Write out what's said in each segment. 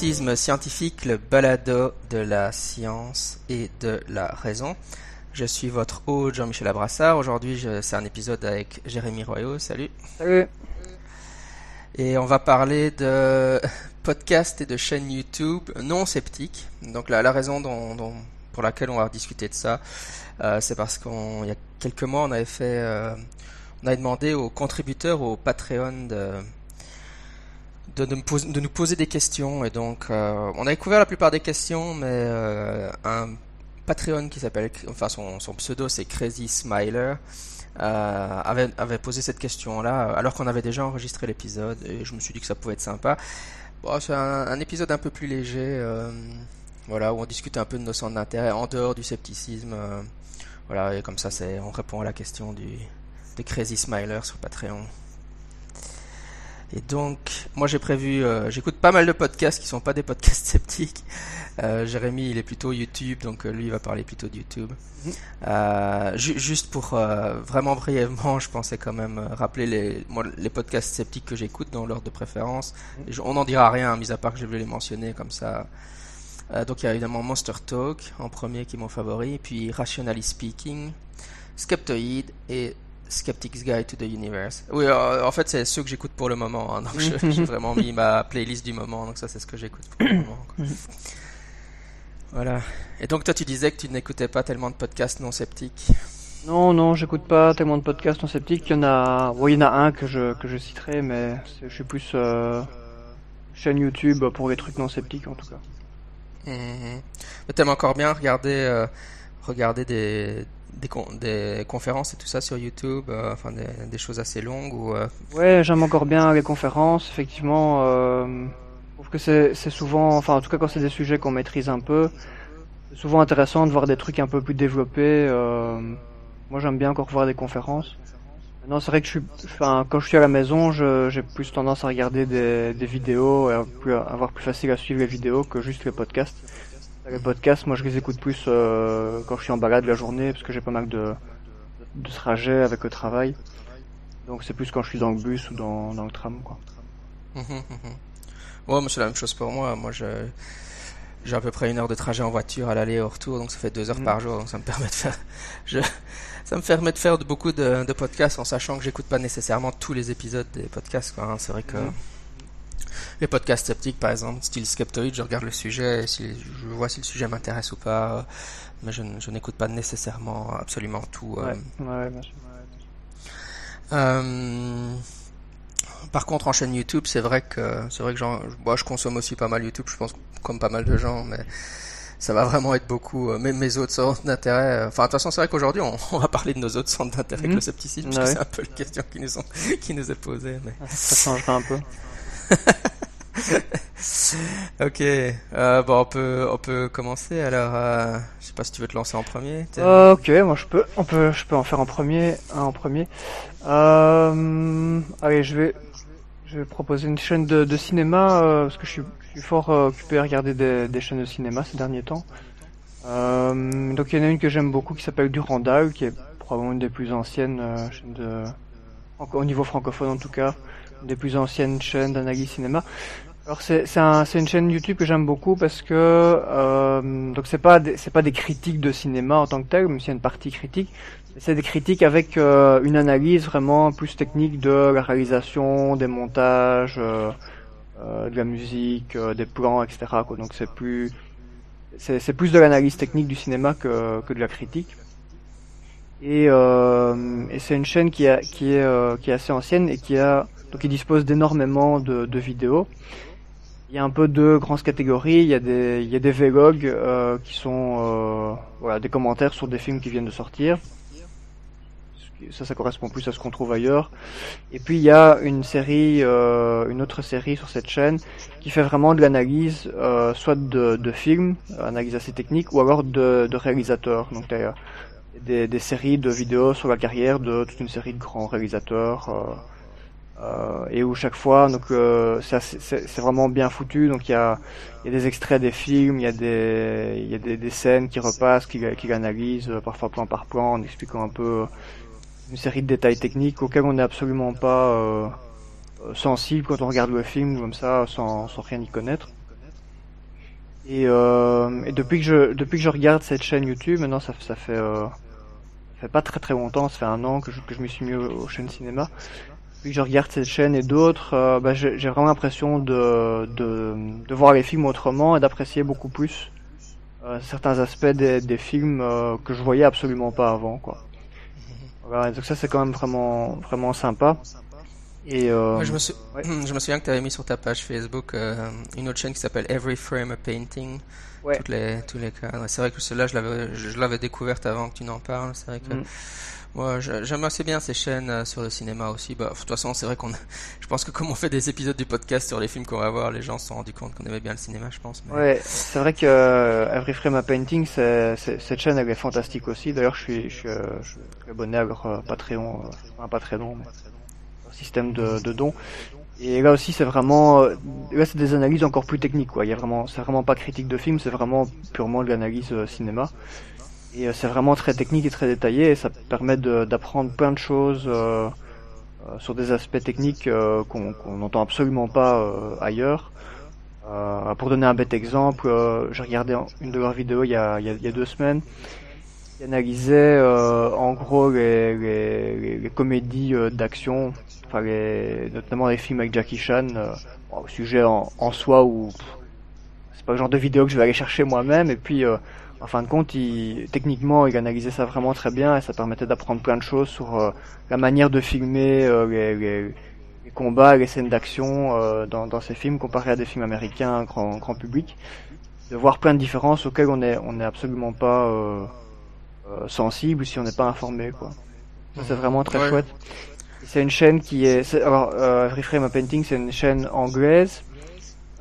Scientifique, le balado de la science et de la raison. Je suis votre hôte Jean-Michel Abrassard. Aujourd'hui, c'est un épisode avec Jérémy Royaux. Salut. Salut. Et on va parler de podcast et de chaîne YouTube non sceptiques. Donc la, la raison dont, pour laquelle on va discuter de ça, euh, c'est parce qu'il y a quelques mois, on avait fait, euh, on avait demandé aux contributeurs au Patreon de de, nous poser des questions. Et donc euh, on a découvert la plupart des questions mais euh, un Patreon qui s'appelle enfin son, son pseudo c'est Crazy Smiler euh, avait, posé cette question là alors qu'on avait déjà enregistré l'épisode et je me suis dit que ça pouvait être sympa. Bon, c'est un, un, épisode un peu plus léger voilà où on discute un peu de nos centres d'intérêt en dehors du scepticisme voilà et comme ça c'est on répond à la question du de Crazy Smiler sur Patreon et donc, moi j'ai prévu, euh, j'écoute pas mal de podcasts qui sont pas des podcasts sceptiques. Euh, Jérémy, il est plutôt YouTube, donc euh, lui il va parler plutôt de YouTube. Mhm. Euh, juste pour euh, vraiment brièvement, je pensais quand même rappeler les, moi, les podcasts sceptiques que j'écoute dans l'ordre de préférence. Mhm. on n'en dira rien, mis à part que je vais les mentionner comme ça. donc il y a évidemment Monster Talk en premier qui est mon favori, puis Rationally Speaking, Skeptoid et Skeptic's Guide to the Universe. Oui, euh, en fait, c'est ceux que j'écoute pour le moment. Hein, donc, j'ai vraiment mis ma playlist du moment. Donc, ça, c'est ce que j'écoute pour le moment. voilà. Et donc, toi, tu disais que tu n'écoutais pas tellement de podcasts non sceptiques. Non, non, j'écoute pas tellement de podcasts non sceptiques. Il y en a, il y en a un que je que je citerai, mais je suis plus euh, chaîne YouTube pour les trucs non sceptiques en tout cas. Mmh. Mais t'aimes encore bien regarder euh, regarder des des, des, conférences et tout ça sur YouTube, euh, enfin des, choses assez longues ou euh... Ouais, j'aime encore bien les conférences. Effectivement, euh, je trouve que c'est souvent, enfin en tout cas quand c'est des sujets qu'on maîtrise un peu, c'est souvent intéressant de voir des trucs un peu plus développés. Moi, j'aime bien encore voir des conférences. Non, c'est vrai que je suis, enfin, quand je suis à la maison, j'ai plus tendance à regarder des, des vidéos et à avoir plus facile à suivre les vidéos que juste les podcasts. Les podcasts, moi je les écoute plus euh, quand je suis en balade la journée parce que j'ai pas mal de, de trajets avec le travail. Donc c'est plus quand je suis dans le bus ou dans, dans le tram quoi. Mmh, mmh, mmh. Ouais, mais c'est la même chose pour moi. Moi je j'ai à peu près une heure de trajet en voiture à l'aller et au retour, donc ça fait deux heures par jour, donc ça me permet de faire, je, ça me permet de faire beaucoup de, de podcasts en sachant que j'écoute pas nécessairement tous les épisodes des podcasts. Quoi, hein. C'est vrai que les podcasts sceptiques, par exemple, style Skeptoid, je regarde le sujet, si, je vois si le sujet m'intéresse ou pas, mais je, je n'écoute pas nécessairement absolument tout. Euh. Ouais, ouais, euh, par contre, en chaîne YouTube, c'est vrai que c'est vrai que moi, je consomme aussi pas mal YouTube, je pense comme pas mal de gens, mais ça va vraiment être beaucoup. Euh, même mes autres centres d'intérêt. Euh, enfin, de toute façon, c'est vrai qu'aujourd'hui, on, on, va parler de nos autres centres d'intérêt mmh. le scepticisme, parce que c'est un peu la question qui nous, qui nous est posée. Mais... Ça changera un peu. ok, euh, bon, on peut, on peut commencer. Alors, euh, je sais pas si tu veux te lancer en premier. Ok, moi je peux, on peut, je peux en faire en premier, en premier. Euh, allez, je vais, je vais proposer une chaîne de, cinéma euh, parce que je suis, fort occupé à regarder des, chaînes de cinéma ces derniers temps. donc il y en a une que j'aime beaucoup qui s'appelle Durandal, qui est probablement une des plus anciennes chaînes de, au niveau francophone en tout cas des plus anciennes chaînes d'analyse cinéma. Alors c'est c'est un, une chaîne YouTube que j'aime beaucoup parce que euh, donc c'est pas c'est pas des critiques de cinéma en tant que tel, même s'il y a une partie critique. C'est des critiques avec euh, une analyse vraiment plus technique de la réalisation, des montages, euh, euh de la musique, euh, des plans, etc. Quoi. Donc c'est plus c'est plus de l'analyse technique du cinéma que que de la critique. Et, euh, et c'est une chaîne qui, a, qui, est, qui est assez ancienne et qui a donc il dispose d'énormément de, de, vidéos. Il y a un peu de grandes catégories. Il y a des, il y a des vlogs euh, qui sont euh, voilà des commentaires sur des films qui viennent de sortir. Ça, ça correspond plus à ce qu'on trouve ailleurs. Et puis il y a une série, euh, une autre série sur cette chaîne qui fait vraiment de l'analyse, euh, soit de, de films, analyse assez technique, ou alors de, de réalisateurs. Donc des, des séries de vidéos sur la carrière de toute une série de grands réalisateurs. Euh, euh, et où chaque fois donc euh, c'est vraiment bien foutu donc il y a, y a des extraits des films il y a des y a des, des scènes qui repassent qui, qui euh, parfois plan par plan en expliquant un peu une série de détails techniques auxquels on n'est absolument pas euh, sensible quand on regarde le film comme ça sans, sans rien y connaître Et, euh, et, depuis que je depuis que je regarde cette chaîne YouTube, maintenant ça, ça fait euh, ça fait pas très très longtemps, ça fait un an que je, que je me suis mis aux, chaînes cinéma. Depuis que je regarde cette chaîne et d'autres, euh, bah, j'ai vraiment l'impression de, de, de voir les films autrement et d'apprécier beaucoup plus euh, certains aspects des, des films euh, que je voyais absolument pas avant quoi. Voilà, donc ça c'est quand même vraiment vraiment sympa. Et je, me je me souviens que tu avais mis sur ta page Facebook une autre chaîne qui s'appelle Every Frame a Painting. Ouais. Toutes les, tous les cas. C'est vrai que celle-là, je l'avais, je, l'avais découverte avant que tu n'en parles. C'est vrai que mm. Moi, j'aime assez bien ces chaînes euh, sur le cinéma aussi. Bah, de toute façon, c'est vrai qu'on, je pense que comme on fait des épisodes du podcast sur les films qu'on va voir, les gens se sont rendus compte qu'on aimait bien le cinéma, je pense. Ouais, c'est vrai que euh, Every Frame a Painting, cette chaîne, elle est fantastique aussi. D'ailleurs, je suis, suis abonné à leur Patreon, enfin, long, mais système de, dons. Et là aussi, c'est vraiment, euh, là, c'est des analyses encore plus techniques, quoi. Il y a vraiment, c'est vraiment pas critique de film, c'est vraiment purement de l'analyse euh, cinéma. Et euh, c'est vraiment très technique et très détaillé, et ça permet d'apprendre plein de choses euh, sur des aspects techniques qu'on n'entend absolument pas ailleurs. pour donner un bête exemple, j'ai regardé une de leurs vidéos il y a, il y a deux semaines qui analysait en gros les, les, les comédies d'action enfin notamment les films avec Jackie Chan, euh, au sujet en, en soi où c'est pas le genre de vidéo que je vais aller chercher moi-même et puis euh, en fin de compte, il, techniquement, il analysait ça vraiment très bien et ça permettait d'apprendre plein de choses sur euh, la manière de filmer les, les, les, combats, les scènes d'action dans, dans, ces films comparé à des films américains grand, grand public, de voir plein de différences auxquelles on est on est absolument pas sensible si on n'est pas informé quoi. Ça c'est vraiment très chouette. C'est une chaîne qui est, alors euh, Reframe Painting, c'est une chaîne anglaise,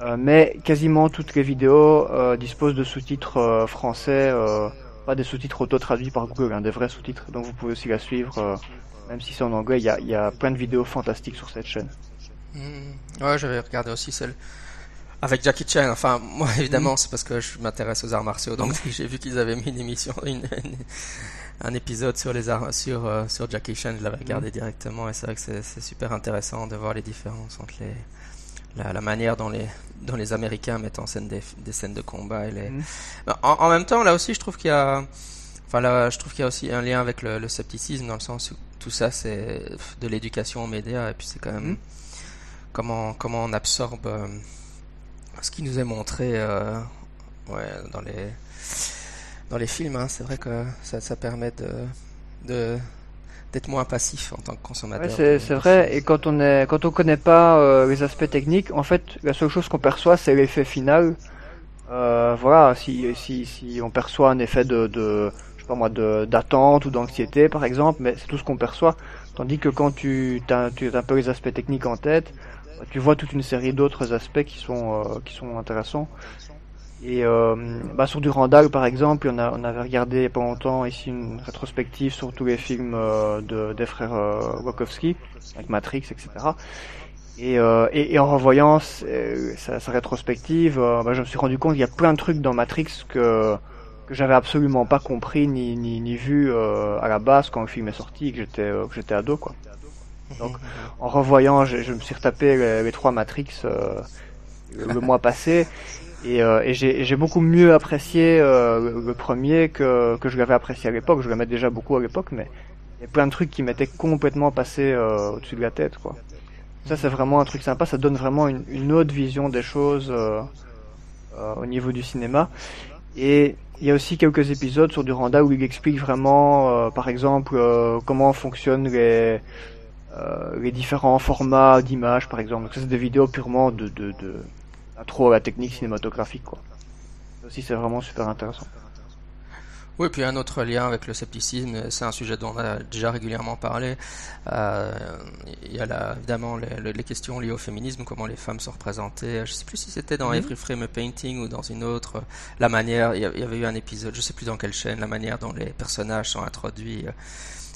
euh, mais quasiment toutes les vidéos euh, disposent de sous-titres euh, français, pas des sous-titres auto-traduits par Google, hein, des vrais sous-titres. Donc vous pouvez aussi la suivre, même si c'est en anglais. Il y a, y a, plein de vidéos fantastiques sur cette chaîne. Mmh. Ouais, j'avais regardé aussi celle avec Jackie Chan. Enfin, moi évidemment, mmh. c'est parce que je m'intéresse aux arts martiaux, donc j'ai vu qu'ils avaient mis une émission, une, une un épisode sur les sur euh, sur Jackie Chan, je l'avais regardé mhm. directement et c'est vrai que c'est super intéressant de voir les différences entre les la, la, manière dont les dont les Américains mettent en scène des, des scènes de combat et les. Mhm. En, en, même temps, là aussi, je trouve qu'il y a enfin là, je trouve qu'il y a aussi un lien avec le, le scepticisme dans le sens où tout ça c'est de l'éducation aux médias et puis c'est quand même mhm. comment comment on absorbe euh, ce qui nous est montré euh, ouais dans les dans les films. Hein. C'est vrai que ça, ça permet de, de d'être moins passif en tant que consommateur. Ouais, c'est vrai. Et quand on est, quand on connaît pas euh, les aspects techniques, en fait, la seule chose qu'on perçoit, c'est l'effet final. Euh, voilà, si, si, si on perçoit un effet de, de je sais pas moi, d'attente ou d'anxiété, par exemple, mais c'est tout ce qu'on perçoit. Tandis que quand tu as, tu as un peu les aspects techniques en tête, tu vois toute une série d'autres aspects qui sont euh, qui sont intéressants. Et euh, bah sur Durandal, par exemple, on, a, on avait regardé il y a pas longtemps ici une rétrospective sur tous les films euh, de, des frères euh, Wachowski, avec Matrix, etc. Et, euh, et, et, en revoyant sa, sa rétrospective, euh, bah, je me suis rendu compte qu'il y a plein de trucs dans Matrix que que j'avais absolument pas compris ni ni, ni vu à la base quand le film est sorti, que j'étais que j'étais ado quoi. Donc en revoyant, je, je me suis retapé les, les trois Matrix le mois passé et, euh, et j'ai beaucoup mieux apprécié euh, le premier que, que je l'avais apprécié à l'époque. Je l'aimais déjà beaucoup à l'époque, mais il y a plein de trucs qui m'étaient complètement passés euh, au-dessus de la tête. quoi. Ça, c'est vraiment un truc sympa. Ça donne vraiment une, une autre vision des choses euh, euh, au niveau du cinéma. Et il y a aussi quelques épisodes sur Duranda où il explique vraiment, par exemple, comment fonctionnent les, les différents formats d'images, par exemple. Donc ça, c'est des vidéos purement de, de, de trop à la technique cinématographique quoi. Ça aussi c'est vraiment super intéressant. Oui, puis un autre lien avec le scepticisme, c'est un sujet dont on a déjà régulièrement parlé. Euh, il y a là, évidemment les, les, questions liées au féminisme, comment les femmes sont représentées. Je sais plus si c'était dans mm -hmm. Every Frame Painting ou dans une autre. La manière, il y avait eu un épisode, je sais plus dans quelle chaîne, la manière dont les personnages sont introduits, euh,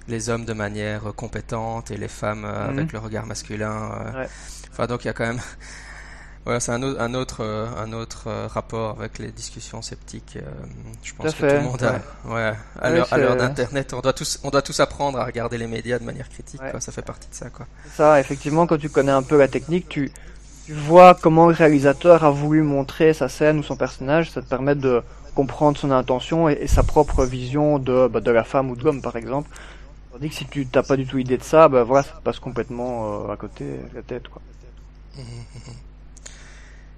les hommes de manière compétente et les femmes mm -hmm. avec le regard masculin. Ouais. Enfin, donc il y a quand même Ouais, c'est un, autre, un autre, euh, un autre euh, rapport avec les discussions sceptiques. Euh, je pense que tout le monde a, ouais. à l'heure d'internet, on doit tous, on doit tous apprendre à regarder les médias de manière critique. Quoi, ça fait partie de ça, quoi. Ça, effectivement, quand tu connais un peu la technique, tu, tu vois comment le réalisateur a voulu montrer sa scène ou son personnage, ça te permet de comprendre son intention et, sa propre vision de, bah, de la femme ou de l'homme par exemple. Tandis que si tu t'as pas du tout idée de ça, bah voilà, ça te passe complètement à côté de la tête quoi.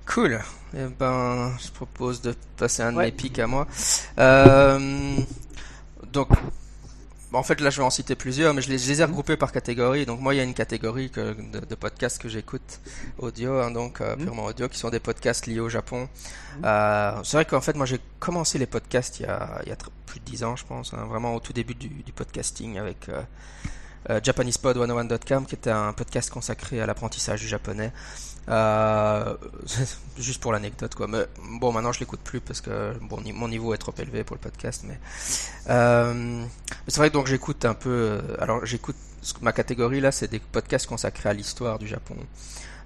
Cool. Eh ben, je propose de passer un de mes pics à moi. Euh, donc, en fait, là, je vais en citer plusieurs, mais je les, ai regroupés par catégorie. Donc, moi, il y a une catégorie que, de, podcasts que j'écoute audio, hein, donc euh, mhm. purement audio, qui sont des podcasts liés au Japon. Mhm. Euh, c'est vrai qu'en fait, moi, j'ai commencé les podcasts il y a, il y a plus de 10 ans, je pense, hein, vraiment au tout début du, du podcasting avec JapanesePod101.com, qui était un podcast consacré à l'apprentissage du japonais. Euh, juste pour l'anecdote quoi. Mais bon, maintenant je l'écoute plus parce que bon, mon niveau est trop élevé pour le podcast. Mais, euh, mais c'est vrai que donc j'écoute un peu. Euh, alors j'écoute ma catégorie là, c'est des podcasts consacrés à l'histoire du Japon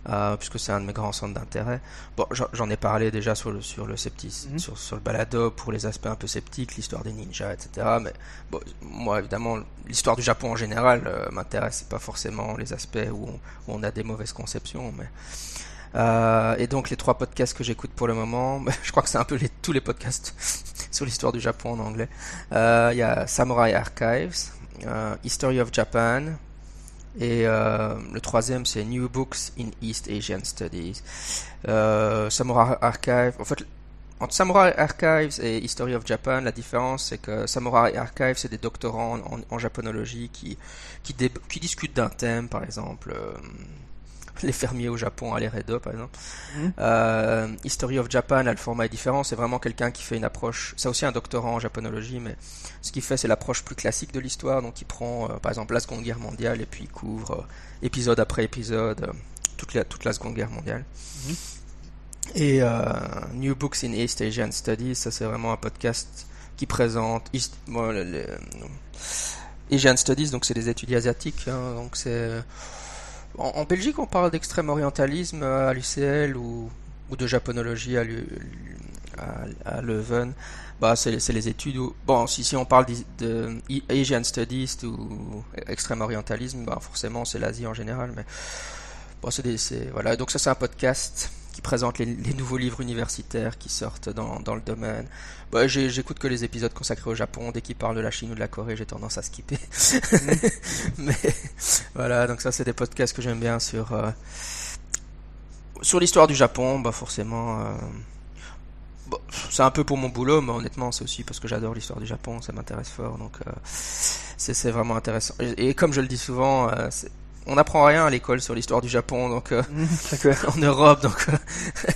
euh, puisque c'est un de mes grands centres d'intérêt. Bon, j'en ai parlé déjà sur le sur le scepticisme, mhm. sur, sur le balado pour les aspects un peu sceptiques, l'histoire des ninjas, etc. Mais bon, moi évidemment, l'histoire du Japon en général euh, m'intéresse, pas forcément les aspects où on, où on, a des mauvaises conceptions, mais euh, et donc les trois podcasts que j'écoute pour le moment, je crois que c'est un peu les, tous les podcasts sur l'histoire du Japon en anglais. Euh, il y a Samurai Archives, euh, History of Japan, et euh, le troisième, c'est New Books in East Asian Studies. Euh, Samurai Archive. En fait, entre Samurai Archives et History of Japan, la différence, c'est que Samurai Archives, c'est des doctorants en, japonologie qui, qui, qui discutent d'un thème, par exemple. Euh, les fermiers au Japon à l'Eredo par exemple. Mhm. Euh, History of Japan, le format est différent. C'est vraiment quelqu'un qui fait une approche. C'est aussi un doctorant en japonologie, mais ce qu'il fait, c'est l'approche plus classique de l'histoire. Donc, il prend, euh, par exemple, la Seconde Guerre mondiale et puis il couvre euh, épisode après épisode toute, la, toute la Seconde Guerre mondiale. Mhm. Et New Books in East Asian Studies, ça c'est vraiment un podcast qui présente East, Asian Studies, donc c'est des études asiatiques. Hein, donc c'est en, Belgique, on parle d'extrême orientalisme à l'UCL ou, de japonologie à, Leuven. Bah, c'est les études où, bon, si, on parle de, Asian Studies ou extrême orientalisme, bah, forcément, c'est l'Asie en général, mais bon, c'est voilà. Donc ça, c'est un podcast présente les, nouveaux livres universitaires qui sortent dans, dans le domaine. Bah, j'écoute que les épisodes consacrés au Japon. Dès qu'ils parlent de la Chine ou de la Corée, j'ai tendance à skipper. Mais voilà, donc ça c'est des podcasts que j'aime bien sur euh, sur l'histoire du Japon. Bah forcément. Euh, c'est un peu pour mon boulot, mais honnêtement, c'est aussi parce que j'adore l'histoire du Japon, ça m'intéresse fort, donc euh, c'est vraiment intéressant. Et, et, comme je le dis souvent, on n'apprend rien à l'école sur l'histoire du Japon, donc euh, en Europe, donc euh,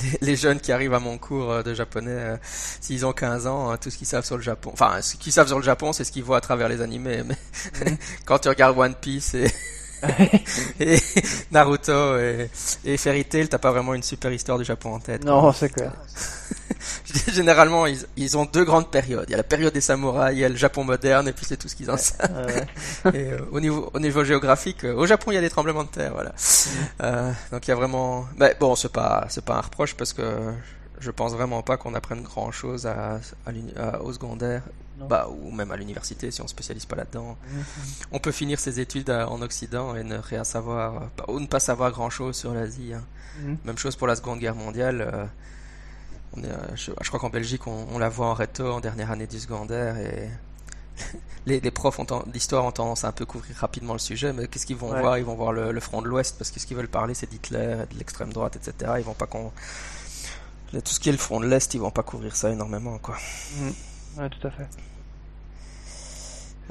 les, jeunes qui arrivent à mon cours euh, de japonais, s'ils ont 15 ans, tout ce qu'ils savent sur le Japon, enfin ce qu'ils savent sur le Japon, c'est ce qu'ils voient à travers les animés. Mais mhm. quand tu regardes One Piece et et Naruto et, et Fairy Tail, t'as pas vraiment une super histoire du Japon en tête. Non, c'est clair. Généralement, ils, ils, ont deux grandes périodes. Il y a la période des samouraïs, il y a le Japon moderne, et puis c'est tout ce qu'ils en savent. et euh, au niveau au niveau géographique, euh, au Japon, il y a des tremblements de terre, voilà. Mm. Euh, donc il y a vraiment. Mais bon, c'est pas c'est pas un reproche parce que je pense vraiment pas qu'on apprenne grand chose à, à, au secondaire bah, ou même à l'université si on ne spécialise pas là-dedans. Mhm. On peut finir ses études en Occident et ne rien savoir, ou ne pas savoir grand-chose sur l'Asie. Hein. Mhm. Même chose pour la Seconde Guerre mondiale. Euh, est, je, crois qu'en Belgique, on, la voit en réto en dernière année du secondaire et les, les, profs d'histoire ont tendance à un peu couvrir rapidement le sujet, mais qu'est-ce qu'ils vont voir? Ils vont voir le, front de l'Ouest parce que ce qu'ils veulent parler, c'est d'Hitler, de l'extrême droite, etc. Ils vont pas tout ce qui est le front de l'Est, ils vont pas couvrir ça énormément, quoi. Ouais, tout à fait.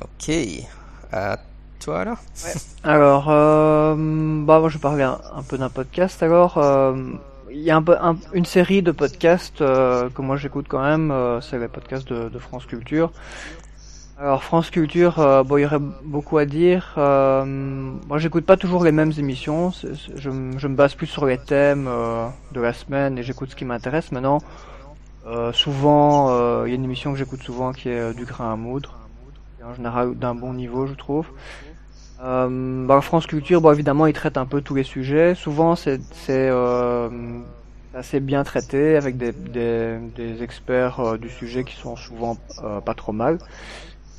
Ok. À toi alors? Ouais. Alors, euh, bah moi je parlais un, un peu d'un podcast alors. Euh, il y a un, un, une série de podcasts euh, que moi j'écoute quand même, euh, c'est les podcasts de, de, France Culture. Alors France Culture, euh, bon il y aurait beaucoup à dire. Euh, moi j'écoute pas toujours les mêmes émissions, je, je, me base plus sur les thèmes de la semaine et j'écoute ce qui m'intéresse. Maintenant, souvent il y a une émission que j'écoute souvent qui est du grain à moudre en général d'un bon niveau, je trouve. Euh, bah, France Culture, bon, évidemment, il traite un peu tous les sujets. Souvent, c'est euh, assez bien traité avec des, des, des experts euh, du sujet qui sont souvent euh, pas trop mal.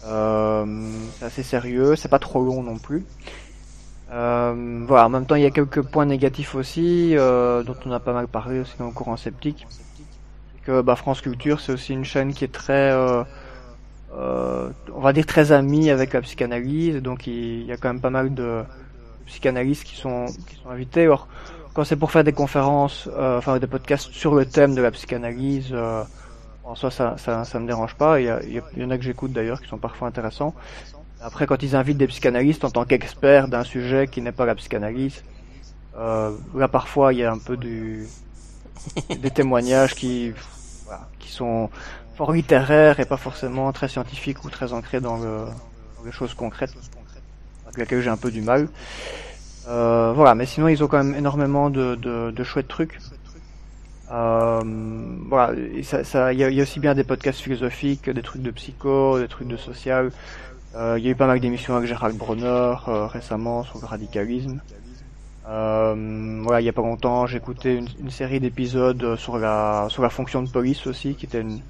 Euh, c'est assez sérieux, c'est pas trop long non plus. Voilà, en même temps, il y a quelques points négatifs aussi, dont on a pas mal parlé aussi dans le courant sceptique. Que bah, France Culture, c'est aussi une chaîne qui est très, on va dire très amie avec la psychanalyse, donc il, y a quand même pas mal de psychanalystes qui sont qui sont invités. Alors, quand c'est pour faire des conférences, euh, enfin des podcasts sur le thème de la psychanalyse, euh, en soi ça, ça me dérange pas. Il y, a, en a que j'écoute d'ailleurs qui sont parfois intéressants. Après, quand ils invitent des psychanalystes en tant qu'experts d'un sujet qui n'est pas la psychanalyse, euh, là parfois il y a un peu du des témoignages qui qui sont fort littéraires et pas forcément très scientifiques ou très ancrés dans, le, les choses concrètes, avec lesquelles j'ai un peu du mal. Euh, voilà, mais sinon ils ont quand même énormément de, de, chouettes trucs. Euh, voilà, il y, a, aussi bien des podcasts philosophiques, des trucs de psycho, des trucs de social. Euh, il y a eu pas mal d'émissions avec Gérald Bronner récemment sur le radicalisme. Voilà, il y a pas longtemps, une, une série d'épisodes sur la sur la fonction de police aussi, qui était une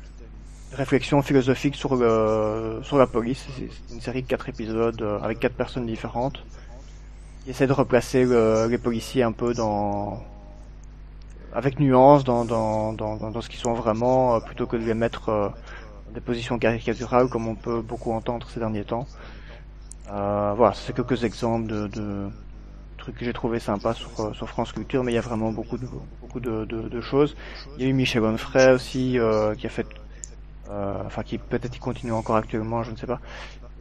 réflexion philosophique sur le sur la police. C'est une série de quatre épisodes euh, avec quatre personnes différentes qui essaie de replacer le, les policiers un peu dans avec nuance dans dans dans, dans ce qu'ils sont vraiment, euh, plutôt que de les mettre euh, des positions caricaturales comme on peut beaucoup entendre ces derniers temps. Voilà, c'est quelques exemples de, de trucs que j'ai trouvé sympas sur, France Culture, mais il y a vraiment beaucoup de beaucoup de, de, choses. Il y a eu Michel Onfray aussi qui a fait, enfin qui peut-être il continue encore actuellement, je ne sais pas,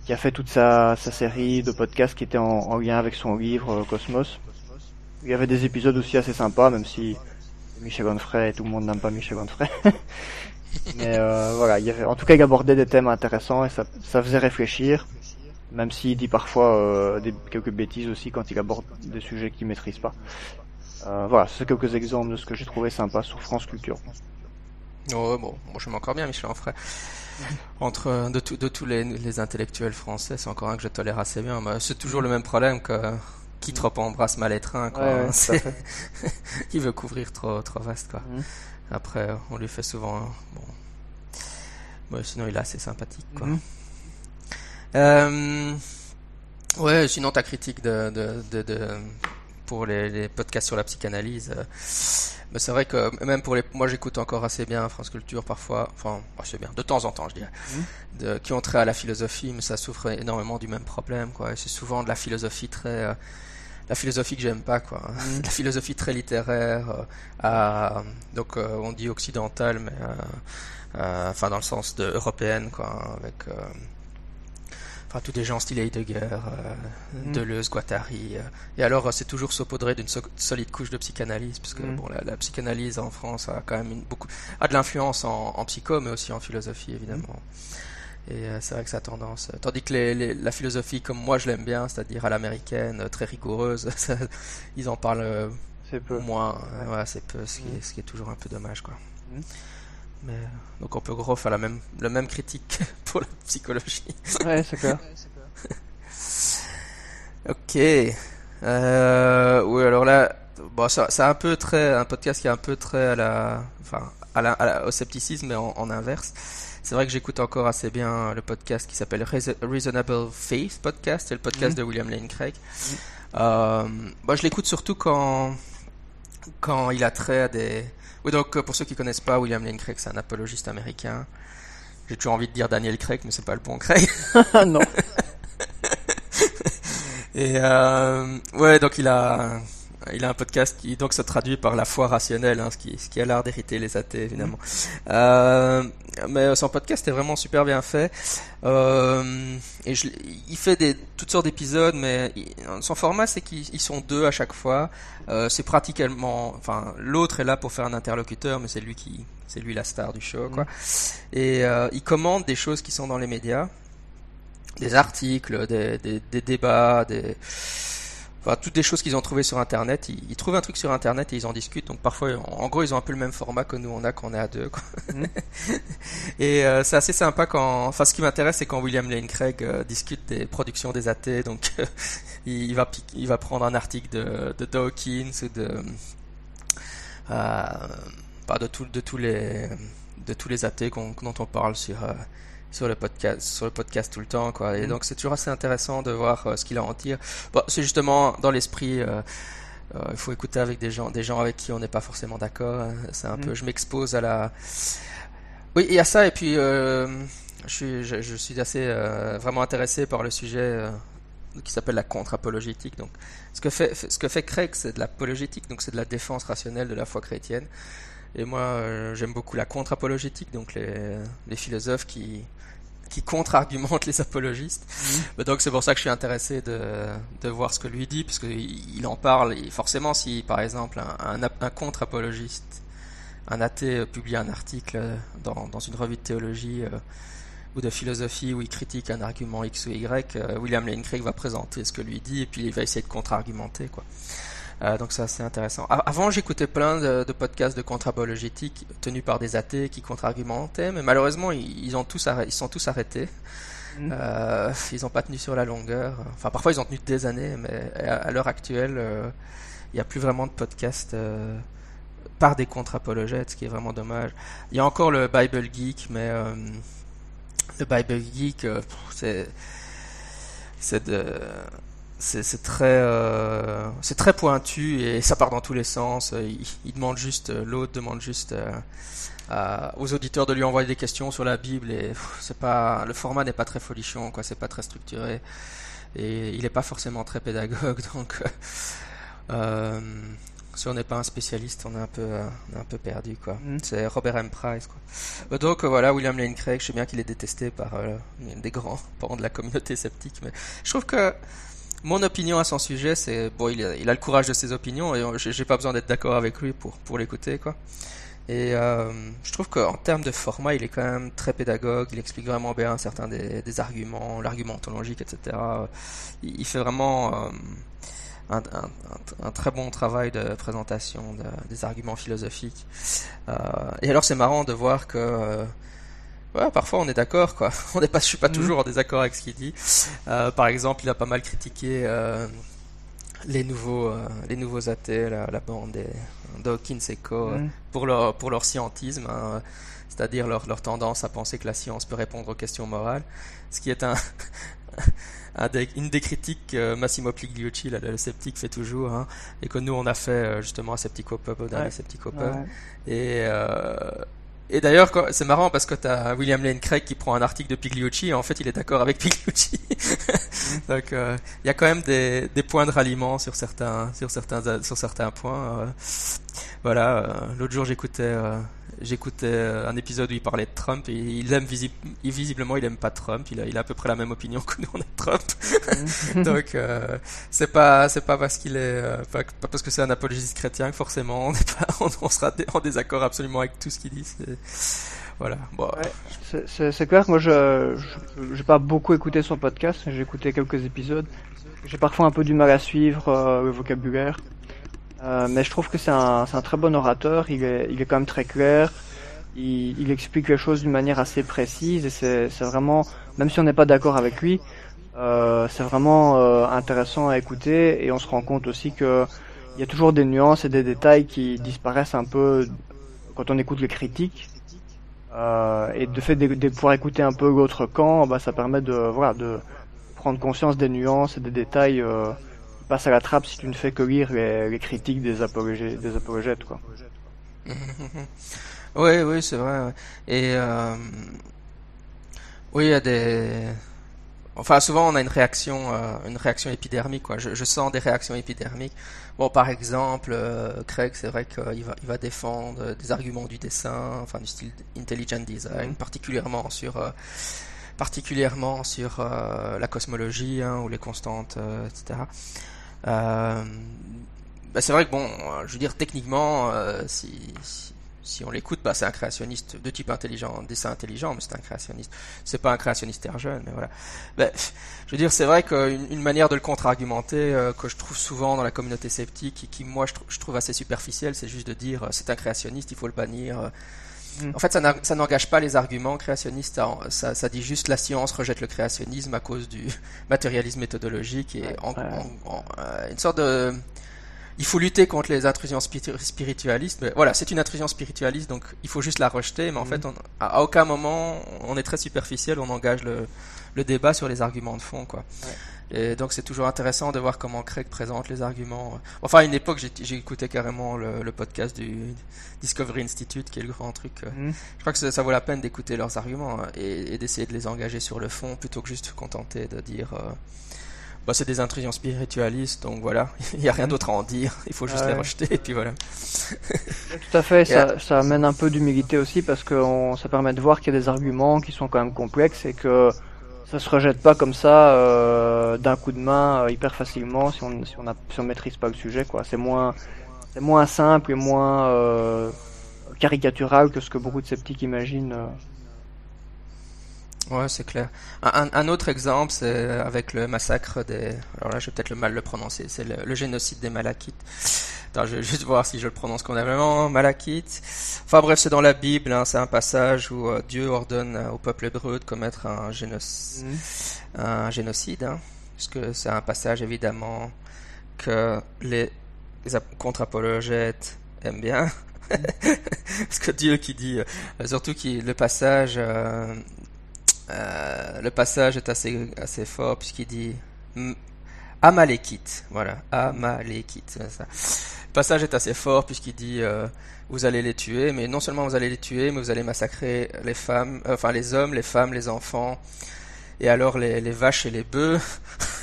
qui a fait toute sa, sa série de podcasts qui était en, en lien avec son livre Cosmos. Il y avait des épisodes aussi assez sympas, même si Michel Onfray, tout le monde n'aime pas Michel Onfray. Mais euh, voilà, en tout cas, il abordait des thèmes intéressants et ça, ça faisait réfléchir, même s'il dit parfois euh, des, quelques bêtises aussi quand il aborde des sujets qu'il maîtrise pas. Euh, voilà, c'est quelques exemples de ce que j'ai trouvé sympa sur France Culture. Oh, bon, moi je encore bien Michel Onfray. Entre de, tout, de tous les, les intellectuels français, c'est encore un que je tolère assez bien. C'est toujours le même problème que qui trop embrasse mal étreint quoi. Ouais, ouais, il veut couvrir trop trop vaste quoi. Mhm. Après, on lui fait souvent. Bon. bon sinon, il est assez sympathique, quoi. Mhm. Euh, ouais, sinon, ta critique de, de, de, de pour les, les, podcasts sur la psychanalyse. Euh, mais c'est vrai que même pour les, moi, j'écoute encore assez bien France Culture parfois. Enfin, assez bien, de temps en temps, je dirais. Mhm. De, qui ont trait à la philosophie, mais ça souffre énormément du même problème, quoi. C'est souvent de la philosophie très. Euh, la philosophie que j'aime pas quoi Mm. la philosophie très littéraire euh, à, donc euh, on dit occidentale mais enfin dans le sens de européenne quoi avec enfin tous des gens style Heidegger euh, Mm. Deleuze Guattari euh. et alors euh, c'est toujours saupoudré d'une so- solide couche de psychanalyse parce que Mm. bon la, la psychanalyse en France a quand même une, beaucoup a de l'influence en, en psycho mais aussi en philosophie évidemment et euh, c'est vrai que ça a tendance. Tandis que les, les- la philosophie, comme moi je l'aime bien, c'est-à-dire à l'américaine, très rigoureuse, ça- ils en parlent peu. moins. Ouais, c'est peu, ce qui, est, ce qui est toujours un peu dommage, quoi. Mhm. Mais euh, donc on peut gros faire la même, la même critique pour la psychologie. Ouais, c'est clair. Ok. Euh, oui, alors là, bon, ça- c'est un peu très, un podcast qui est un peu très à la, enfin, à la, à la- au scepticisme, mais en, en inverse. C'est vrai que j'écoute encore assez bien le podcast qui s'appelle Reason- Reasonable Faith Podcast, c'est le podcast Mhm. de William Lane Craig. Euh, moi, je l'écoute surtout quand, quand il a trait à des. Oui, donc euh, pour ceux qui connaissent pas, William Lane Craig, c'est un apologiste américain. J'ai toujours envie de dire Daniel Craig, mais c'est pas le bon Craig. Ah non. Et euh, ouais, donc il a il a un podcast qui donc se traduit par la foi rationnelle, hein, ce qui ce qui a l'art d'hériter les athées évidemment. Euh, mais son podcast est vraiment super bien fait. Euh, et je, il fait des toutes sortes d'épisodes, mais il- son format c'est qu'ils ils sont deux à chaque fois. Euh, c'est pratiquement, enfin l'autre est là pour faire un interlocuteur, mais c'est lui qui c'est lui la star du show quoi. Et euh, il commande des choses qui sont dans les médias des articles, des, des, des débats, des, enfin, toutes des choses qu'ils ont trouvées sur Internet. Ils, ils trouvent un truc sur Internet et ils en discutent. Donc parfois, en, en gros, ils ont un peu le même format que nous on a quand on est à deux. Quoi. Mhm. et euh, c'est assez sympa quand. Enfin, ce qui m'intéresse, c'est quand William Lane Craig euh, discute des productions des athées. Donc, euh, il, il va il va prendre un article de, de Dawkins ou de euh, pas de tout, de tous les de tous les athées dont on parle sur sur le podcast sur le podcast tout le temps quoi et Mhm. donc c'est toujours assez intéressant de voir euh, ce qu'il en tire bon, c'est justement dans l'esprit euh, euh, il faut écouter avec des gens des gens avec qui on n'est pas forcément d'accord hein. c'est un Mhm. peu je m'expose à la oui il y a ça et puis je suis je, je suis assez vraiment intéressé par le sujet qui s'appelle la contre-apologétique donc ce que fait ce que fait Craig c'est de l'apologétique donc c'est de la défense rationnelle de la foi chrétienne et moi, euh, j'aime beaucoup la contre-apologétique, donc les, les philosophes qui, qui contre-argumentent les apologistes. Mais Donc c'est pour ça que je suis intéressé de, de voir ce que lui dit, parce qu'il il en parle. Et forcément, si par exemple un, un, un contre-apologiste, un athée, euh, publie un article euh, dans, dans une revue de théologie euh, ou de philosophie où il critique un argument X ou Y, euh, William Lane Craig va présenter ce que lui dit et puis il va essayer de contre-argumenter, quoi. Euh, donc c'est assez intéressant. Avant, j'écoutais plein de, de podcasts de contre-apologétique tenus par des athées qui contre-argumentaient, mais malheureusement, ils, ils ont tous ils sont tous arrêtés. Mhm. Euh, ils n'ont pas tenu sur la longueur. Enfin, parfois, ils ont tenu des années, mais à, à l'heure actuelle, euh, il n'y a plus vraiment de podcasts par des contre-apologètes, ce qui est vraiment dommage. Il y a encore le Bible Geek, mais le Bible Geek, c'est c'est de c'est très euh, c'est très pointu et ça part dans tous les sens. Il, il demande juste euh, l'autre demande juste euh, aux auditeurs de lui envoyer des questions sur la Bible et c'est pas le format n'est pas très folichon quoi, c'est pas très structuré et il est pas forcément très pédagogue donc euh, euh, si on n'est pas un spécialiste, on est un peu euh, on est un peu perdu quoi. Mhm. C'est Robert M. Price quoi. Euh, Donc euh, voilà, William Lane Craig, je sais bien qu'il est détesté par euh, des grands pans de la communauté sceptique, mais je trouve que mon opinion à son sujet, c'est bon, il a, le courage de ses opinions et j'ai pas besoin d'être d'accord avec lui pour l'écouter quoi. Et euh, je trouve qu'en termes de format, il est quand même très pédagogue. Il explique vraiment bien certains des, arguments, l'argumentologique, etc. Il, fait vraiment euh, un, très bon travail de présentation de- des arguments philosophiques. Euh, et alors, c'est marrant de voir que euh, ouais, parfois on est d'accord, quoi. On n'est pas, je suis pas Mhm. toujours en désaccord avec ce qu'il dit. Euh, par exemple, il a pas mal critiqué euh, les nouveaux, euh, les nouveaux athées, la, la bande des Dawkins et Co. Mhm. pour leur pour leur scientisme, hein, c'est-à-dire leur leur tendance à penser que la science peut répondre aux questions morales, ce qui est un, une des critiques que Massimo Pligliucci, le sceptique, fait toujours, hein, et que nous on a fait justement à Sceptico Pub, au dernier Ouais. Sceptico Pub. Ouais. Et, euh, et d'ailleurs, c'est marrant parce que tu as William Lane Craig qui prend un article de Pigliucci et en fait il est d'accord avec Pigliucci. Donc euh, il y a quand même des, des points de ralliement sur certains, sur certains, sur certains points. euh. voilà, euh, l'autre jour j'écoutais euh, j'écoutais euh, un épisode où il parlait de Trump et il aime visi- il- visiblement il aime pas Trump, il a, il a à peu près la même opinion que nous on a de Trump. Donc euh, c'est pas c'est pas parce qu'il est euh, pas, pas parce que c'est un apologiste chrétien que forcément on est pas on, on sera en désaccord absolument avec tout ce qu'il dit. c'est- Voilà. Bon. Ouais. C'est- clair que moi, je je- j'ai pas beaucoup écouté son podcast. J'ai écouté quelques épisodes. J'ai parfois un peu du mal à suivre euh, le vocabulaire. Euh, mais je trouve que c'est un, un très bon orateur. Il est, il est quand même très clair. Il, il explique les choses d'une manière assez précise et c'est vraiment, même si on n'est pas d'accord avec lui, euh, c'est vraiment euh, intéressant à écouter et on se rend compte aussi que il y a toujours des nuances et des détails qui disparaissent un peu quand on écoute les critiques. Euh, et de fait de, de pouvoir écouter un peu l'autre camp, bah, ça permet de voilà de prendre conscience des nuances et des détails passent à la trappe si tu ne fais que lire les, les critiques des apologètes, des apologètes quoi. Oui, oui, c'est vrai. ouais. Et euh, oui, il y a des. Enfin, souvent on a une réaction, euh, une réaction épidermique. Quoi. Je, je sens des réactions épidermiques. Bon, par exemple, euh, Craig, c'est vrai qu'il va, il va défendre des arguments du dessin, enfin du style intelligent design, Mhm. particulièrement sur, euh, particulièrement sur la cosmologie hein, ou les constantes, etc. Euh, bah, c'est vrai que bon, euh, je veux dire techniquement, euh, si, si si on l'écoute, bah, c'est un créationniste de type intelligent, dessin intelligent, mais c'est un créationniste. C'est pas un créationniste terre jeune, mais voilà. Bah, je veux dire, c'est vrai qu'une une manière de le contre-argumenter euh, que je trouve souvent dans la communauté sceptique et qui, moi, je, je trouve assez superficielle, c'est juste de dire c'est un créationniste, il faut le bannir. Mm. En fait, ça n'engage pas les arguments créationnistes, ça, ça, ça dit juste la science rejette le créationnisme à cause du matérialisme méthodologique et Ouais, en, ouais. en- en- euh, une sorte de il faut lutter contre les intrusions spiritualistes. Mais voilà, c'est une intrusion spiritualiste, donc il faut juste la rejeter. Mais en mhm. fait, à, aucun moment, on est très superficiel, on engage le, le débat sur les arguments de fond, quoi. Et donc c'est toujours intéressant de voir comment Craig présente les arguments. Enfin, à une époque, j'ai écouté carrément le, podcast du Discovery Institute, qui est le grand truc. Mhm. Je crois que ça, vaut la peine d'écouter leurs arguments hein, et, d'essayer de les engager sur le fond, plutôt que juste contenter de dire... Euh, bah, c'est des intrusions spiritualistes, donc voilà, il n'y a rien mm. d'autre à en dire, il faut juste les rejeter, et puis voilà. Tout à fait, ça, ça, amène un peu d'humilité aussi, parce que ça permet de voir qu'il y a des arguments qui sont quand même complexes, et que ça se rejette pas comme ça euh, d'un coup de main euh, hyper facilement si on si on, a, si on maîtrise pas le sujet quoi. C'est moins c'est moins simple et moins euh, caricatural que ce que beaucoup de sceptiques imaginent. Euh. Ouais, c'est clair. Un, un, autre exemple, c'est avec le massacre des. Alors là, je vais peut-être le mal le prononcer. C'est le, génocide des Malachites. Attends, je vais juste voir si je le prononce convenablement. Malachites. Enfin bref, c'est dans la Bible. Hein, c'est un passage où euh, Dieu ordonne euh, au peuple hébreu de commettre un, génocide. Mhm. Un génocide. Hein, parce que c'est un passage évidemment que les, contre-apologètes aiment bien. Mhm. parce que Dieu qui dit, euh, surtout qui le passage euh, le passage est assez, assez fort puisqu'il dit Amalekite. Voilà, Amalekite. Ça. Le passage est assez fort puisqu'il dit euh, vous allez les tuer, mais non seulement vous allez les tuer, mais vous allez massacrer les femmes, euh, enfin les hommes, les femmes, les enfants, et alors les, les vaches et les bœufs.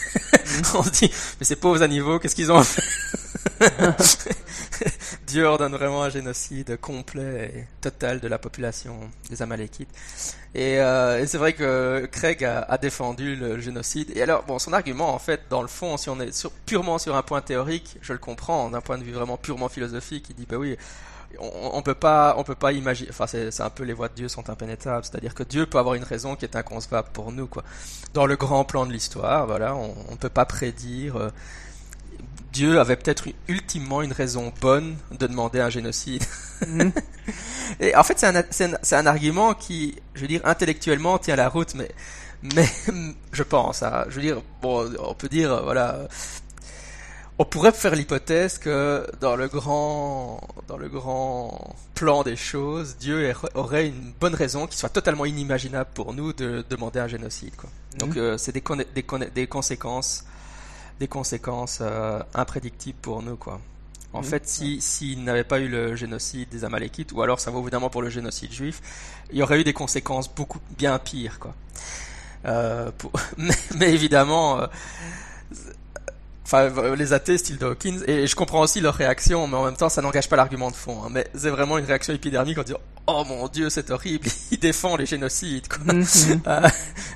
On dit mais ces pauvres animaux, qu'est-ce qu'ils ont fait Dieu ordonne vraiment un génocide complet et total de la population des Amalékites. Et, euh, c'est vrai que Craig a, défendu le, génocide. Et alors, bon, son argument, en fait, dans le fond, si on est purement sur un point théorique, je le comprends, d'un point de vue vraiment purement philosophique, il dit, bah oui, on, on peut pas, on peut pas imaginer. Enfin, c'est un peu les voies de Dieu sont impénétrables. C'est-à-dire que Dieu peut avoir une raison qui est inconcevable pour nous, quoi. Dans le grand plan de l'histoire, voilà, on, on peut pas prédire. Dieu avait peut-être ultimement une raison bonne de demander un génocide. Mhm. et en fait, c'est un, un, un, argument qui, je veux dire, intellectuellement tient la route, mais, mais je pense, hein, je veux dire, bon, on peut dire, voilà, on pourrait faire l'hypothèse que dans le grand, dans le grand plan des choses, Dieu aurait une bonne raison qui soit totalement inimaginable pour nous de demander un génocide. Quoi. Donc, mhm. euh, c'est des, des, des conséquences des conséquences euh, imprédictibles pour nous, quoi. En fait, si s'il n'avait pas eu le génocide des Amalékites, ou alors ça vaut évidemment pour le génocide juif, il y aurait eu des conséquences beaucoup bien pires, quoi. Euh, mais, évidemment, euh, enfin les athées style Dawkins et je comprends aussi leur réaction mais en même temps ça n'engage pas l'argument de fond hein. mais c'est vraiment une réaction épidermique en disant oh mon dieu c'est horrible il défend les génocides quoi. Mhm. Euh,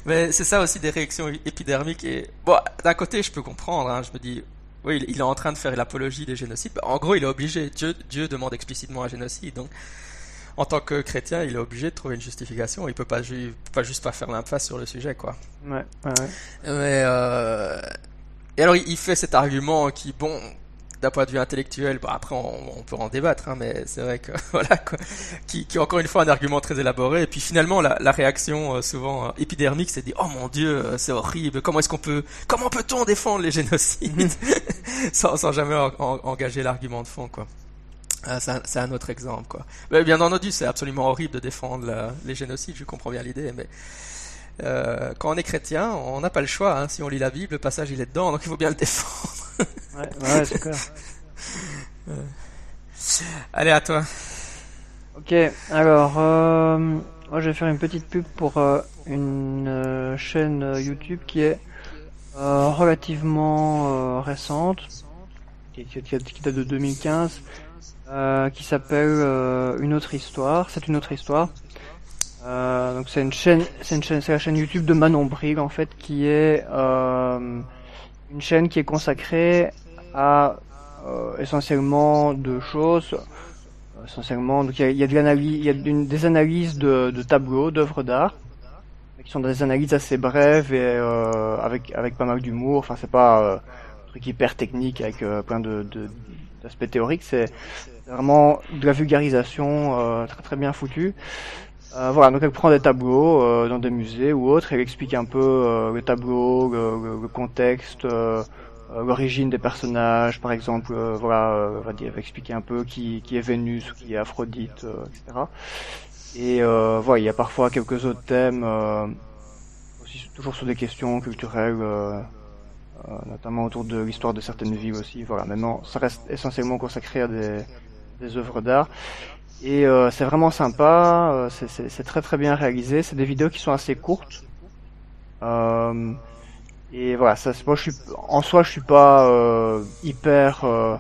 mais c'est ça aussi des réactions épidermiques et bon d'un côté je peux comprendre hein. je me dis oui il est en train de faire l'apologie des génocides en gros il est obligé Dieu Dieu demande explicitement un génocide donc en tant que chrétien, il est obligé de trouver une justification. Il peut pas, peut pas juste pas faire l'impasse sur le sujet, quoi. Ouais, ouais, ouais. Mais euh, et alors il fait cet argument qui, bon, d'un point de vue intellectuel, bon, après on, peut en débattre, hein, mais c'est vrai que voilà, quoi, qui, qui encore une fois un argument très élaboré. Et puis finalement la, la réaction euh, souvent euh, épidermique, c'est dit oh mon dieu, euh, c'est horrible. Comment est-ce qu'on peut, comment peut-on défendre les génocides mhm. sans, sans jamais engager l'argument de fond, quoi. Ah, c'est un, autre exemple, quoi. Mais bien entendu, c'est absolument horrible de défendre les génocides. Je comprends bien l'idée, mais euh, quand on est chrétien, on n'a pas le choix. Hein. Si on lit la Bible, le passage il est dedans, donc il faut bien le défendre. ouais, ouais c'est clair. Allez, à toi. Ok, alors, euh, moi je vais faire une petite pub pour euh, une euh, chaîne YouTube qui est relativement récente, qui, qui, qui, date de 2015, qui s'appelle Une autre histoire. C'est une autre histoire. Euh, donc c'est une chaîne, c'est la chaîne YouTube de Manon en fait, qui est euh, une chaîne qui est consacrée à euh, essentiellement deux choses. Essentiellement, donc il y a, de l'analyse, il y a des analyses de, de tableaux, d'œuvres d'art, qui sont des analyses assez brèves et euh, avec avec pas mal d'humour. Enfin, c'est pas euh, un truc hyper technique avec plein de, de d'aspects théoriques. C'est vraiment de la vulgarisation très très bien foutue. Euh, voilà, donc elle prend des tableaux euh, dans des musées ou autres, elle explique un peu euh, le tableau, le, contexte, l'origine des personnages, par exemple, voilà, on va expliquer un peu qui, qui est Vénus qui est Aphrodite, etc. Et voilà, il y a parfois quelques autres thèmes, toujours sur des questions culturelles. notamment autour de l'histoire de certaines villes aussi. Voilà, maintenant, ça reste essentiellement consacré à des, des œuvres d'art. Et euh, c'est vraiment sympa, euh, c'est très très bien réalisé. C'est des vidéos qui sont assez courtes. Euh, et voilà, ça, moi je suis en soi je suis pas euh, hyper, euh,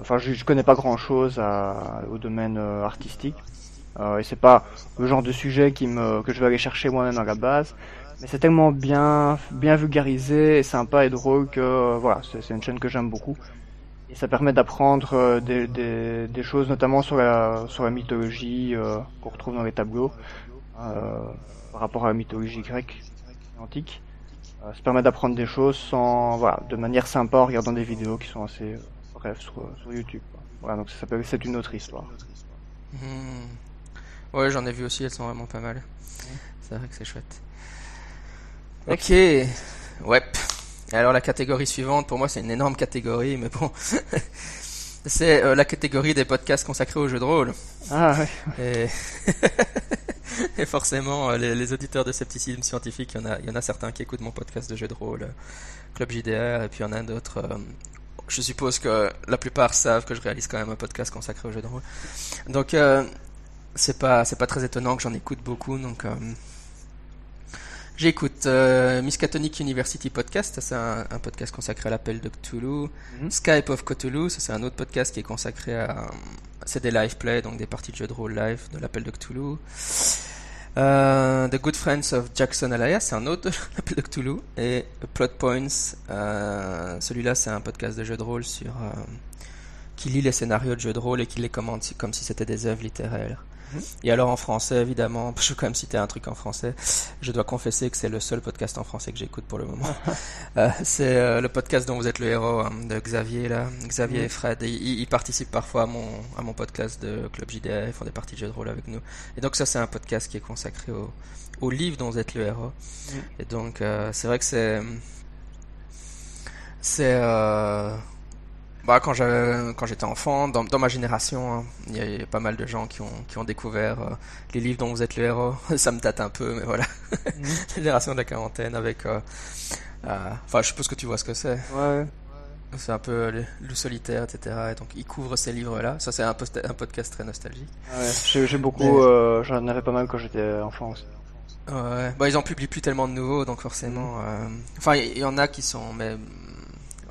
enfin je, connais pas grand chose à, au domaine artistique. et c'est pas le genre de sujet qui me que je vais aller chercher moi-même à la base. Mais c'est tellement bien bien vulgarisé et sympa et drôle que voilà, c'est une chaîne que j'aime beaucoup. Et ça permet d'apprendre euh, des, des, des, choses, notamment sur la, sur la mythologie euh, qu'on retrouve dans les tableaux, euh, par rapport à la mythologie grecque antique. Euh, ça permet d'apprendre des choses sans, voilà, de manière sympa en regardant des vidéos qui sont assez brèves sur, sur YouTube. Voilà, donc ça s'appelle C'est une autre histoire. Hmm. Ouais, j'en ai vu aussi, elles sont vraiment pas mal. C'est vrai que c'est chouette. Ok, ouais. Alors la catégorie suivante, pour moi c'est une énorme catégorie, mais bon, c'est euh, la catégorie des podcasts consacrés aux jeux de rôle. Ah ouais. Et, forcément, euh, les, auditeurs de scepticisme scientifique, il y, en a, il y en a certains qui écoutent mon podcast de jeux de rôle, euh, Club JDR, et puis il y en a d'autres. je suppose que la plupart savent que je réalise quand même un podcast consacré aux jeux de rôle. Donc c'est pas c'est pas très étonnant que j'en écoute beaucoup, donc J'écoute euh, Miskatonic University Podcast, c'est un, podcast consacré à l'appel de Cthulhu. Mhm. Skype of Cthulhu, c'est un autre podcast qui est consacré à... C'est des live play, donc des parties de jeux de rôle live de l'appel de Cthulhu. Euh, The Good Friends of Jackson Alias, c'est un autre de l'appel de Cthulhu. Et Plot Points, euh, celui-là c'est un podcast de jeux de rôle sur... Euh, qui lit les scénarios de jeux de rôle et qui les commente comme si c'était des œuvres littéraires. Et alors en français, évidemment, je vais quand même citer un truc en français. Je dois confesser que c'est le seul podcast en français que j'écoute pour le moment. euh, c'est euh, le podcast dont vous êtes le héros, hein, de Xavier là, Xavier et Fred. ils, participent parfois à mon à mon podcast de Club JDR, ils font des parties de jeux de rôle avec nous. Et donc ça, c'est un podcast qui est consacré au au livre dont vous êtes le héros. Et donc euh, c'est vrai que c'est c'est euh, bah, quand j'étais enfant, dans, dans ma génération, hein, il y, a pas mal de gens qui ont, qui ont découvert euh, les livres dont vous êtes le héros. Ça me tâte un peu, mais voilà. Mhm. génération de la quarantaine avec. Euh, euh, enfin, je suppose que tu vois ce que c'est. Ouais. C'est un peu le, solitaire, etc. Et donc, il couvre ces livres-là. Ça, c'est un, un podcast très nostalgique. Ouais, j'ai beaucoup. j'en avais pas mal quand j'étais enfant aussi. Ouais. Bah, ils en publient plus tellement de nouveaux, donc forcément. Mhm. Enfin, il y, en a qui sont, mais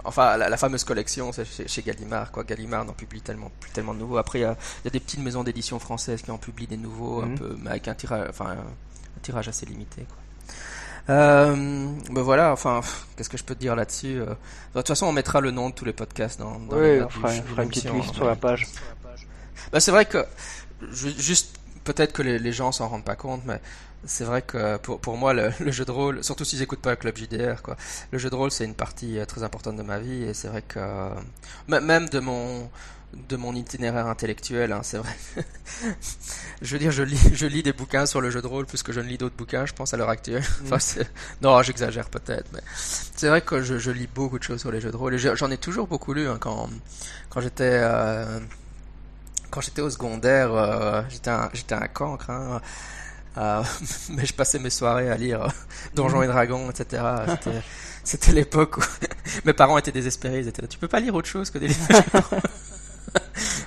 Enfin, la, fameuse collection, c'est chez, Gallimard. Quoi. Gallimard n'en publie tellement, plus tellement de nouveaux. Après, il y a, des petites maisons d'édition françaises qui en publient des nouveaux, un mhm. peu, mais avec un tirage, enfin, un tirage assez limité. Quoi. Euh, ben voilà, enfin, qu'est-ce que je peux te dire là-dessus euh? De toute façon, on mettra le nom de tous les podcasts dans, dans oui, on fera, une petite liste sur la page. Ben, c'est vrai que, juste, peut-être que les, les gens s'en rendent pas compte, mais c'est vrai que pour, pour moi, le, jeu de rôle, surtout si j'écoute pas le club JDR, quoi, le jeu de rôle c'est une partie euh, très importante de ma vie et c'est vrai que même de mon de mon itinéraire intellectuel, hein, c'est vrai. je veux dire, je lis, je lis des bouquins sur le jeu de rôle plus que je ne lis d'autres bouquins, je pense à l'heure actuelle. Mm. enfin, non, j'exagère peut-être, mais c'est vrai que je, je, lis beaucoup de choses sur les jeux de rôle et j'en ai toujours beaucoup lu hein, quand quand j'étais euh, quand j'étais au secondaire, euh, j'étais un, j'étais un cancre. Hein, euh, mais je passais mes soirées à lire euh, Donjons et Dragons, etc. C'était l'époque où mes parents étaient désespérés. Ils étaient là, tu peux pas lire autre chose que des livres de jeux de rôle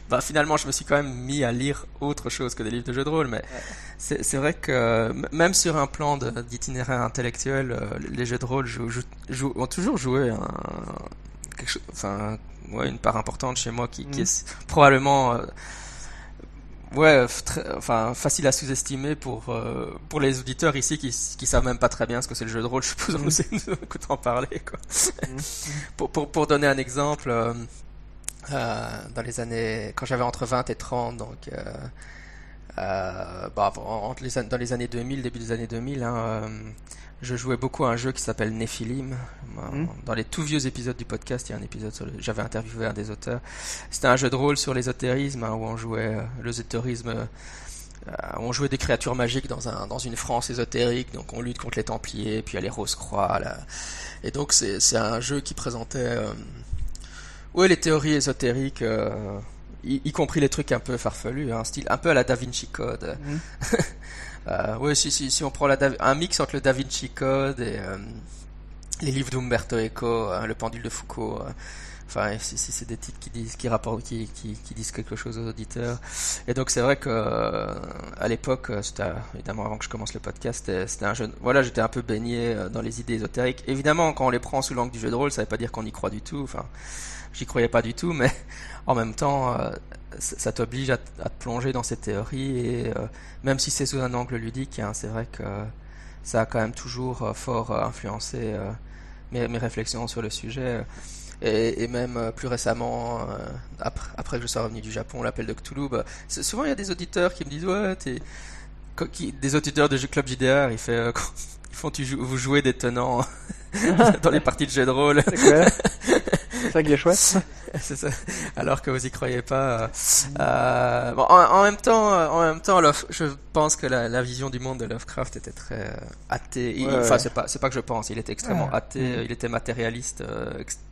bah, finalement, je me suis quand même mis à lire autre chose que des livres de jeux de rôle. Mais c'est vrai que même sur un plan d'itinéraire intellectuel, euh, les jeux de rôle ont toujours joué un, quelque chose, enfin, ouais, une part importante chez moi qui, qui mm. est probablement ouais, enfin facile à sous-estimer pour euh, pour les auditeurs ici qui qui savent même pas très bien ce que c'est le jeu de rôle. Je suppose nous écoute en parler quoi. Mm. pour, pour pour donner un exemple, euh, euh, dans les années quand j'avais entre 20 et 30, donc euh, euh, bah, entre les, dans les années 2000, début des années 2000, hein, euh, je jouais beaucoup à un jeu qui s'appelle Nephilim. Hmm. Dans les tout vieux épisodes du podcast, il y a un épisode sur le... j'avais interviewé un des auteurs. C'était un jeu de rôle sur l'ésotérisme hein, où on jouait euh, l'ésotérisme on jouait des créatures magiques dans un dans une France ésotérique, donc on lutte contre les Templiers, puis il y a les Rose-Croix, là. et donc c'est c'est un jeu qui présentait ouais les théories ésotériques y, compris les trucs un peu farfelus, hein, style un peu à la Da Vinci Code. Mhm. euh, oui, si, si, si on prend la un mix entre le Da Vinci Code et euh, les livres d'Umberto Eco, hein, le pendule de Foucault. Euh, enfin, si, si c'est des titres qui disent, qui rapportent, qui, qui, qui, disent quelque chose aux auditeurs. Et donc c'est vrai que euh, à l'époque, c'était évidemment avant que je commence le podcast, c'était un jeune. Voilà, j'étais un peu baigné dans les idées ésotériques. Évidemment, quand on les prend sous l'angle du jeu de rôle, ça veut pas dire qu'on y croit du tout. Enfin, j'y croyais pas du tout, mais en même temps, euh, ça t'oblige à, te plonger dans ces théories et euh, même si c'est sous un angle ludique, hein, c'est vrai que ça a quand même toujours euh, fort influencé mes, mes, réflexions sur le sujet. Et, et même plus récemment, après, après, que je sois revenu du Japon, l'appel de Cthulhu, bah, souvent il y a des auditeurs qui me disent ouais, t'es des auditeurs de Club JDR, il fait, ils font tu vous jouez des tenants dans les parties de jeux de rôle. C'est ça qui est chouette. c'est ça. Alors que vous y croyez pas. Euh, euh bon, en, même temps, euh, en même temps, je pense que la, la, vision du monde de Lovecraft était très athée. enfin, c'est pas, c'est pas que je pense. Il était extrêmement athée. Mm. Il était matérialiste,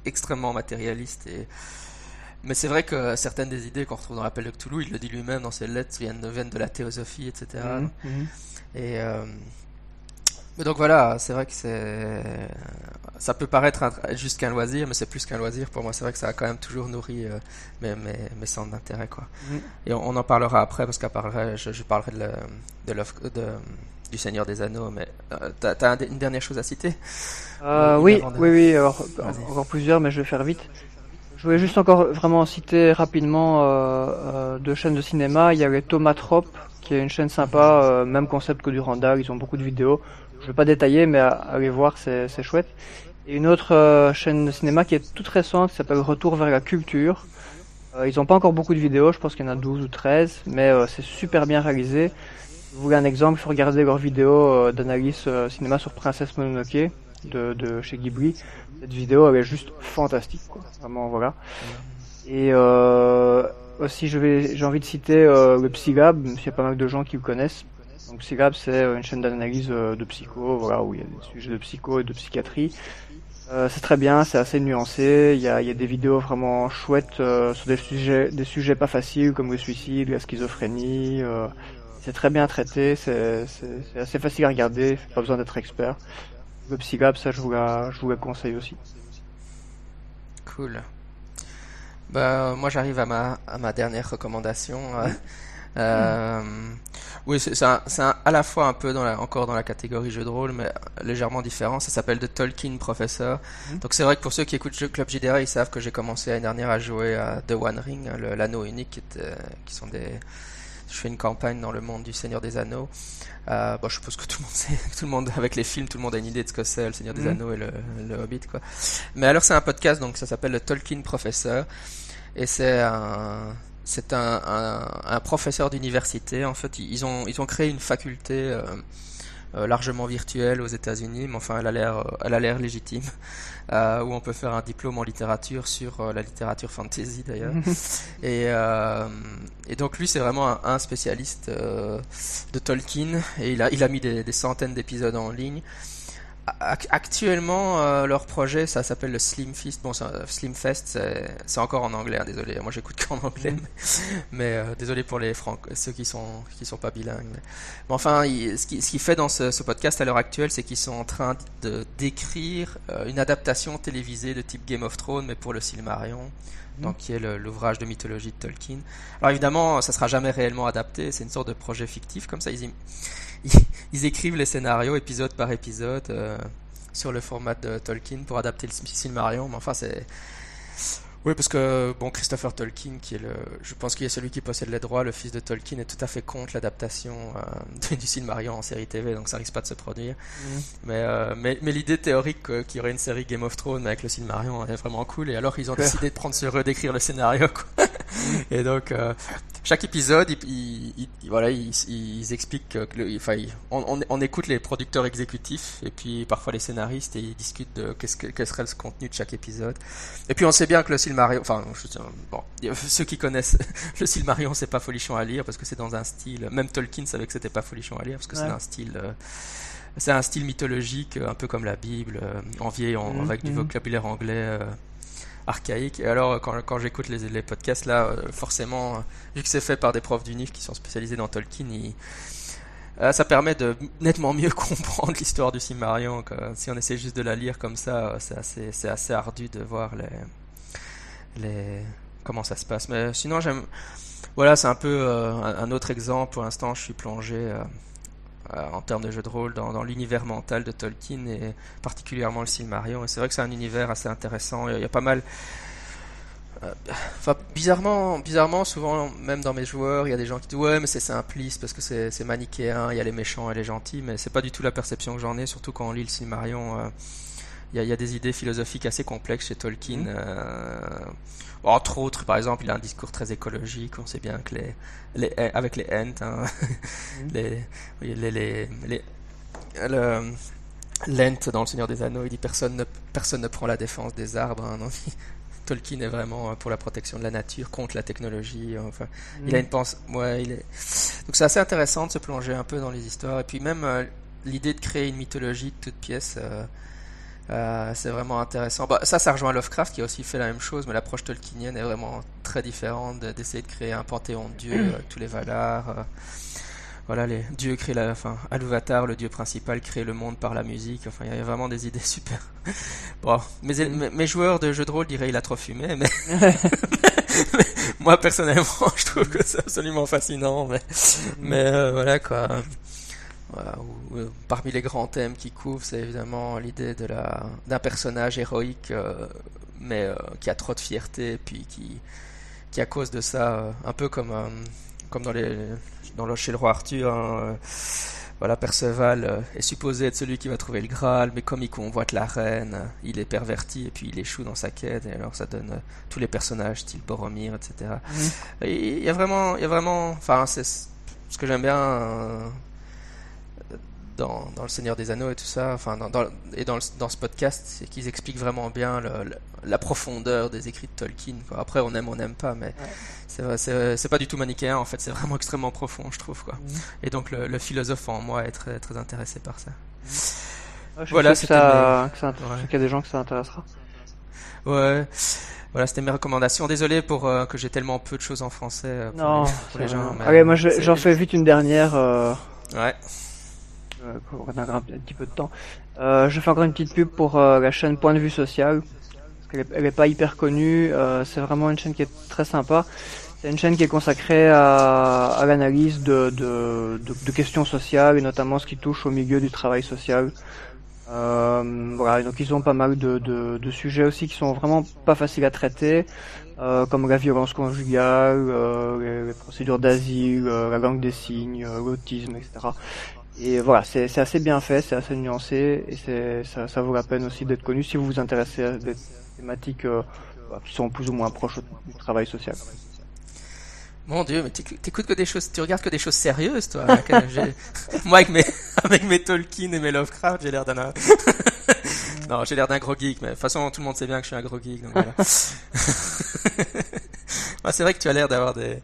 extrêmement matérialiste et. Mais c'est vrai que certaines des idées qu'on retrouve dans l'appel de Cthulhu, il le dit lui-même dans ses lettres, viennent, viennent de la théosophie, etc. Et mais donc voilà, c'est vrai que c'est, ça peut paraître juste qu'un loisir, mais c'est plus qu'un loisir. Pour moi, c'est vrai que ça a quand même toujours nourri euh, mes, mes, mes, centres d'intérêt, quoi. Mm. Et on, en parlera après parce qu'après, je, je parlerai de, de, de, du Seigneur des Anneaux. Mais euh, t'as, as une dernière chose à citer? Euh, Oui, oui, oui. Alors, encore plusieurs, mais je vais faire vite. Je voulais juste encore vraiment citer rapidement euh, deux chaînes de cinéma. Il y avait Tomatrop, qui est une chaîne sympa, même concept que du Randall. Ils ont beaucoup de vidéos. Je vais pas détailler, mais allez voir, c'est chouette. Et une autre euh, chaîne de cinéma qui est toute récente, qui s'appelle Retour vers la culture. Euh, ils n'ont pas encore beaucoup de vidéos, je pense qu'il y en a 12 ou 13, mais euh, c'est super bien réalisé. Si vous voulez un exemple, il faut regarder leur vidéo d'analyse cinéma sur Princesse Mononoke de, de chez Ghibli. Cette vidéo, elle est juste fantastique, quoi. Vraiment, voilà. Et aussi, j'ai envie de citer le Psylab, il y a pas mal de gens qui le connaissent. Donc Psylab, c'est une chaîne d'analyse de psycho, voilà, où il y a des sujets de psycho et de psychiatrie. Euh, c'est très bien, c'est assez nuancé. Il y a, il y a des vidéos vraiment chouettes euh, sur des sujets, des sujets pas faciles comme le suicide, la schizophrénie. Euh, c'est très bien traité, c'est assez facile à regarder, pas besoin d'être expert. Le Psylab, ça je vous, la, je vous le conseille aussi. Cool. Bah, moi j'arrive à ma, à ma dernière recommandation. Euh, oui, c'est à la fois un peu dans la, encore dans la catégorie jeu de rôle, mais légèrement différent. Ça s'appelle The Tolkien Professor. Mhm. Donc c'est vrai que pour ceux qui écoutent Club JDR, ils savent que j'ai commencé l'année dernière à jouer à The One Ring, l'anneau unique, qui, qui sont des... Je fais une campagne dans le monde du Seigneur des Anneaux. Euh, bon, je suppose que tout le monde sait, tout le monde avec les films, tout le monde a une idée de ce que c'est le Seigneur des mhm. Anneaux et le, le, Hobbit, quoi. Mais alors c'est un podcast, donc ça s'appelle le Tolkien Professor, et c'est un c'est un, un, professeur d'université. En fait, ils ont, ils ont créé une faculté euh, euh, largement virtuelle aux États-Unis, mais enfin, elle a l'air, euh, elle a l'air légitime, où on peut faire un diplôme en littérature sur la littérature fantasy d'ailleurs. et, et donc lui, c'est vraiment un, spécialiste de Tolkien, et il a, il a mis des, des centaines d'épisodes en ligne actuellement, euh, leur projet, ça s'appelle le Slim Fest. Bon, Slim Fest, c'est encore en anglais. Hein, désolé, moi j'écoute qu'en anglais, mais, euh, désolé pour les francs, ceux qui sont qui sont pas bilingues. Mais, enfin, ce qu'il ce fait dans ce, podcast à l'heure actuelle, c'est qu'ils sont en train de d'écrire euh, une adaptation télévisée de type Game of Thrones, mais pour le Silmarillion. Mm. Donc, qui est l'ouvrage de mythologie de Tolkien. Alors évidemment, ça sera jamais réellement adapté. C'est une sorte de projet fictif, comme ça. Ils, ils, écrivent les scénarios épisode par épisode euh, sur le format de Tolkien pour adapter le Silmarillion. Mais enfin, c'est oui, parce que bon, Christopher Tolkien, qui est le, je pense qu'il est celui qui possède les droits, le fils de Tolkien, est tout à fait contre l'adaptation euh, du Silmarillion en série TV, donc ça risque pas de se produire. Mm. Mais, euh, mais, mais l'idée théorique qu'il y aurait une série Game of Thrones avec le Silmarillion est vraiment cool. Et alors ils ont décidé de prendre sur eux d'écrire le scénario. Quoi. et donc, euh, chaque épisode, il, voilà, ils, expliquent que, enfin, on, on, écoute les producteurs exécutifs et puis parfois les scénaristes et ils discutent de qu'est-ce que quel serait le contenu de chaque épisode. Et puis on sait bien que le Silmarion, enfin, bon, ceux qui connaissent le Silmarion, c'est pas folichon à lire parce que c'est dans un style. Même Tolkien savait que c'était pas folichon à lire parce que c'est un style. Euh, c'est un style mythologique, un peu comme la Bible, euh, envié en, mhm, avec du mhm. vocabulaire anglais euh, archaïque. Et alors, quand, quand j'écoute les, les, podcasts, là, euh, forcément, vu que c'est fait par des profs d'UNIF qui sont spécialisés dans Tolkien, ça permet de nettement mieux comprendre l'histoire du Silmarillion. Si on essaie juste de la lire comme ça, c'est assez, c'est assez ardu de voir les, comment ça se passe. Mais sinon, j'aime. Voilà, c'est un peu un, autre exemple. Pour l'instant, je suis plongé euh, en termes de jeu de rôle dans, l'univers mental de Tolkien et particulièrement le Silmarillion. Et c'est vrai que c'est un univers assez intéressant. Il y a, pas mal. Euh, enfin, bizarrement, bizarrement, souvent, même dans mes joueurs, il y a des gens qui disent ouais, mais c'est simpliste parce que c'est manichéen, il y a les méchants et les gentils, mais c'est pas du tout la perception que j'en ai, surtout quand on lit le Silmarillion. Euh, il y, a, des idées philosophiques assez complexes chez Tolkien. Mmh. entre autres, par exemple, il a un discours très écologique. On sait bien que les, les avec les Ents, hein, mmh. les, les, les, les le, Lent dans Le Seigneur des Anneaux, il dit personne ne, personne ne prend la défense des arbres. Hein, Tolkien est vraiment pour la protection de la nature contre la technologie. Enfin, il a une pensée. Ouais, il est. Donc c'est assez intéressant de se plonger un peu dans les histoires. Et puis même euh, l'idée de créer une mythologie de toute pièce. Euh, euh, c'est vraiment intéressant. Bah, ça, ça rejoint Lovecraft qui a aussi fait la même chose, mais l'approche tolkienienne est vraiment très différente d'essayer de créer un panthéon de dieux avec tous les Valar. Euh, voilà, les dieux créent la, enfin, Aluvatar, le dieu principal, crée le monde par la musique. Enfin, il y a vraiment des idées super. bon, mes, mes, joueurs de jeux de rôle diraient il a trop fumé, mais, moi personnellement, je trouve que c'est absolument fascinant. Mais, mais euh, voilà quoi. Euh, parmi les grands thèmes qui couvrent, c'est évidemment l'idée de la d'un personnage héroïque, euh, mais euh, qui a trop de fierté, puis qui, qui à cause de ça, un peu comme comme dans les dans le, chez le roi Arthur. Hein, voilà, Perceval est supposé être celui qui va trouver le Graal, mais comme il convoite la reine, il est perverti et puis il échoue dans sa quête, et alors ça donne tous les personnages, style Boromir, etc. Mmh. Il y a vraiment, il y a vraiment, enfin, c'est ce que j'aime bien dans, Le Seigneur des Anneaux et tout ça, enfin, dans, et dans, dans ce podcast, c'est qu'ils expliquent vraiment bien la profondeur des écrits de Tolkien. Après, on aime, on n'aime pas, mais c'est pas du tout manichéen, en fait, c'est vraiment extrêmement profond, je trouve. Quoi. Mhm. Et donc, le, philosophe en moi est très, très intéressé par ça. Mhm. voilà, c'est ça, qu'il y a des gens que ça intéressera. Ouais. Voilà, c'était mes recommandations. Désolé pour euh, que j'ai tellement peu de choses en français euh, pour, non, les, gens. Mais moi j'en fais vite une dernière. Euh, ouais. Euh, on a un petit peu de temps. Euh, je fais encore une petite pub pour euh, la chaîne Point de vue social. Parce qu'elle est, pas hyper connue. c'est vraiment une chaîne qui est très sympa. C'est une chaîne qui est consacrée à, à l'analyse de, de, de, questions sociales et notamment ce qui touche au milieu du travail social. Euh, voilà, donc ils ont pas mal de, de, de, sujets aussi qui sont vraiment pas faciles à traiter, euh, comme la violence conjugale, euh, les, procédures d'asile, la langue des signes, l'autisme, etc. Et voilà, c'est assez bien fait, c'est assez nuancé et ça, ça vaut la peine aussi d'être connu si vous vous intéressez à des thématiques euh, bah, qui sont plus ou moins proches du travail social. Mon Dieu, mais t'écoutes que des choses, tu regardes que des choses sérieuses, toi. Moi, avec mes, avec mes Tolkien et mes Lovecraft, j'ai l'air d'un. non, j'ai l'air d'un gros geek, mais de toute façon, tout le monde sait bien que je suis un gros geek, donc voilà. c'est vrai que tu as l'air d'avoir des,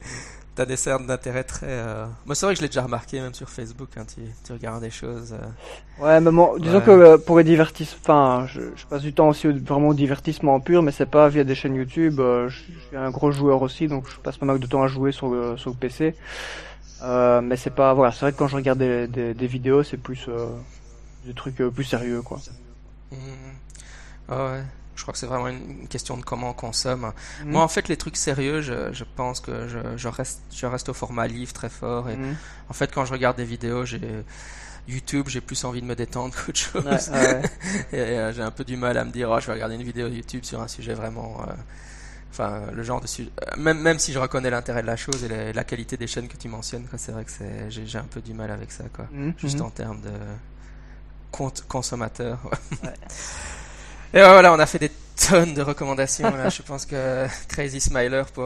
T'as des cernes d'intérêt très. Euh... Moi, c'est vrai que je l'ai déjà remarqué, même sur Facebook, hein, tu, tu regardes des choses. Euh... Ouais, mais bon, disons que euh, pour les divertissements, enfin, je, je, passe du temps aussi vraiment au divertissement pur, mais c'est pas via des chaînes YouTube. Je, suis un gros joueur aussi, donc je passe pas mal de temps à jouer sur le, sur le PC. Mais c'est pas, voilà, c'est vrai que quand je regarde des, des, des vidéos, c'est plus des trucs plus sérieux, quoi. Mmh. ouais. Je crois que c'est vraiment une question de comment on consomme. Mhm. Moi, en fait, les trucs sérieux, je, je pense que je, je, reste, je reste au format livre très fort. Et mhm. en fait, quand je regarde des vidéos, j'ai YouTube, j'ai plus envie de me détendre qu'autre chose. Ouais, et euh, j'ai un peu du mal à me dire, oh, je vais regarder une vidéo YouTube sur un sujet vraiment. Euh, enfin, le genre de sujet. Euh, même, même si je reconnais l'intérêt de la chose et la, qualité des chaînes que tu mentionnes, c'est vrai que j'ai un peu du mal avec ça, quoi. Mhm, Juste en termes de consommateur. Ouais. Et voilà, on a fait des tonnes de recommandations. Là. Je pense que Crazy Smiler pour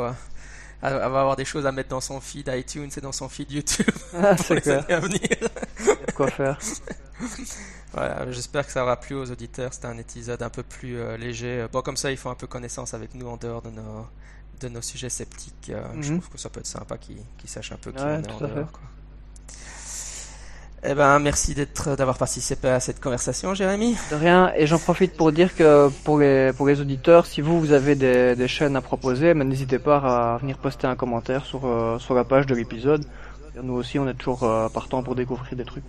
va avoir des choses à mettre dans son feed iTunes et dans son feed YouTube. Ah, c'est clair. à venir. Il y a de quoi faire. Voilà, j'espère que ça aura plu aux auditeurs. C'était un épisode un peu plus euh, léger. Bon, comme ça, ils font un peu connaissance avec nous en dehors de nos, de nos sujets sceptiques. Euh, Je Mhm. trouve que ça peut être sympa qu'ils sachent un peu qui Ouais, on est en dehors. Quoi. Eh ben, merci d'être, d'avoir participé à cette conversation, Jérémy. De rien. Et j'en profite pour dire que pour les, pour les auditeurs, si vous, vous avez des, des chaînes à proposer, ben, n'hésitez pas à venir poster un commentaire sur, euh, sur la page de l'épisode. Nous aussi, on est toujours euh, partant pour découvrir des trucs.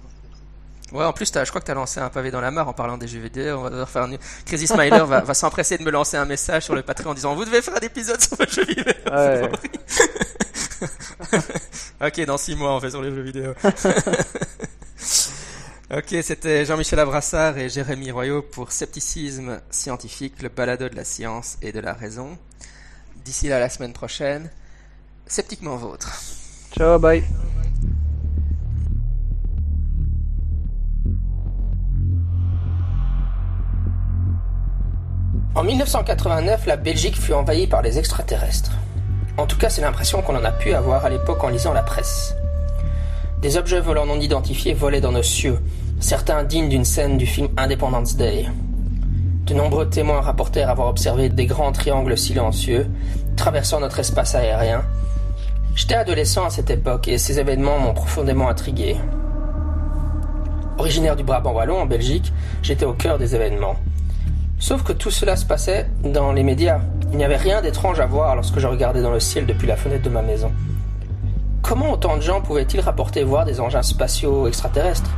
Ouais, en plus, t'as- je crois que tu as lancé un pavé dans la mare en parlant des jeux vidéo. On va faire un... Crazy Smiler va, va s'empresser de me lancer un message sur le Patreon en disant Vous devez faire un épisode sur les jeux vidéo. Ouais. ok, dans six mois, on fait sur les jeux vidéo. ok, c'était Jean-Michel Abrassard et Jérémy Royaux pour Scepticisme scientifique, le balado de la science et de la raison. D'ici là, la semaine prochaine, sceptiquement vôtre. Ciao, bye. En 1989, la Belgique fut envahie par les extraterrestres. En tout cas, c'est l'impression qu'on en a pu avoir à l'époque en lisant la presse. Des objets volants non identifiés volaient dans nos cieux, certains dignes d'une scène du film Independence Day. De nombreux témoins rapportèrent avoir observé des grands triangles silencieux traversant notre espace aérien. J'étais adolescent à cette époque et ces événements m'ont profondément intrigué. Originaire du Brabant wallon en Belgique, j'étais au cœur des événements. Sauf que tout cela se passait dans les médias. Il n'y avait rien d'étrange à voir lorsque je regardais dans le ciel depuis la fenêtre de ma maison. Comment autant de gens pouvaient-ils rapporter voir des engins spatiaux extraterrestres?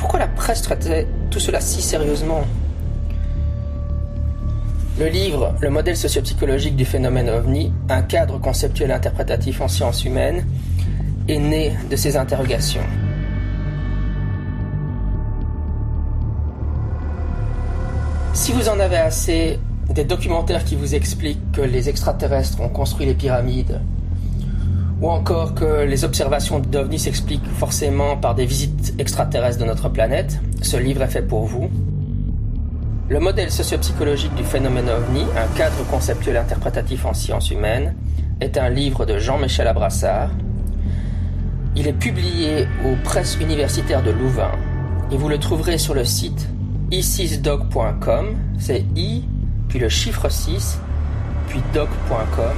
Pourquoi la presse traitait tout cela si sérieusement? Le livre Le modèle sociopsychologique du phénomène ovni, un cadre conceptuel interprétatif en sciences humaines, est né de ces interrogations. Si vous en avez assez des documentaires qui vous expliquent que les extraterrestres ont construit les pyramides, ou encore que les observations d'OVNI s'expliquent forcément par des visites extraterrestres de notre planète, ce livre est fait pour vous. Le modèle sociopsychologique du phénomène OVNI, un cadre conceptuel interprétatif en sciences humaines, est un livre de Jean-Michel Abrassard. Il est publié aux presses universitaires de Louvain et vous le trouverez sur le site i6dog.com, c'est i, puis le chiffre 6, puis dog.com,